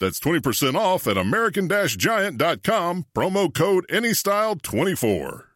That's 20% off at American-Giant.com, promo code ANYSTYLE24.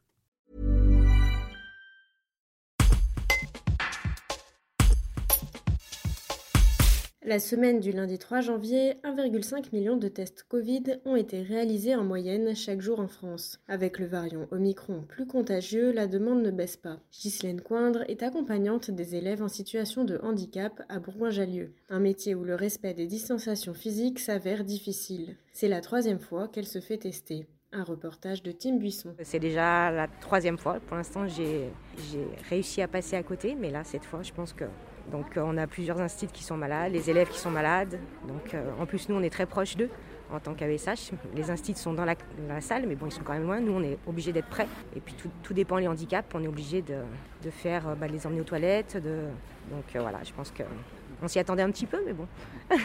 La semaine du lundi 3 janvier, 1,5 million de tests Covid ont été réalisés en moyenne chaque jour en France. Avec le variant Omicron plus contagieux, la demande ne baisse pas. Ghislaine Coindre est accompagnante des élèves en situation de handicap à Bourgoin-Jallieu, un métier où le respect des distanciations physiques s'avère difficile. C'est la troisième fois qu'elle se fait tester. Un reportage de Tim Buisson. C'est déjà la troisième fois. Pour l'instant, j'ai réussi à passer à côté, mais là, cette fois, je pense que donc euh, on a plusieurs instituts qui sont malades, les élèves qui sont malades. Donc euh, en plus nous on est très proches d'eux en tant qu'AVSH. Les instituts sont dans la, salle, mais bon ils sont quand même loin. Nous on est obligés d'être prêts. Et puis tout, dépend des handicaps. On est obligé de, faire euh, bah, les emmener aux toilettes. Donc voilà, je pense qu'on s'y attendait un petit peu, mais bon.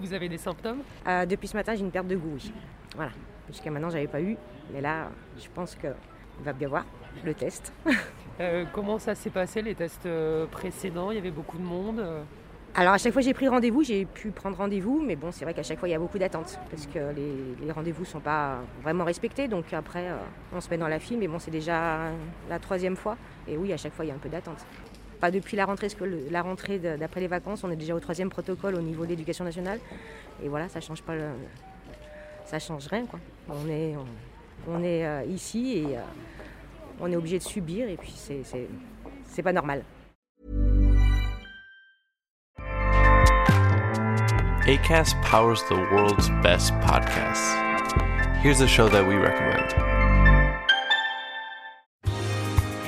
Vous avez des symptômes? Depuis ce matin j'ai une perte de goût, oui. Voilà. Jusqu'à maintenant j'avais pas eu, mais là je pense qu'il va bien voir le test. Euh, comment ça s'est passé les tests euh, précédents? Il y avait beaucoup de monde euh alors à chaque fois j'ai pris rendez-vous, j'ai pu prendre rendez-vous, mais bon c'est vrai qu'à chaque fois il y a beaucoup d'attentes parce que les, rendez-vous ne sont pas vraiment respectés. Donc après on se met dans la file, mais bon c'est déjà la troisième fois. Et oui à chaque fois il y a un peu d'attente. Pas depuis la rentrée, la rentrée d'après les vacances, on est déjà au troisième protocole au niveau de l'éducation nationale. Et voilà, ça change pas, ça change rien quoi. On est, on, est ici et on est obligé de subir et puis c'est pas normal. ACAST powers the world's best podcasts. Here's a show that we recommend.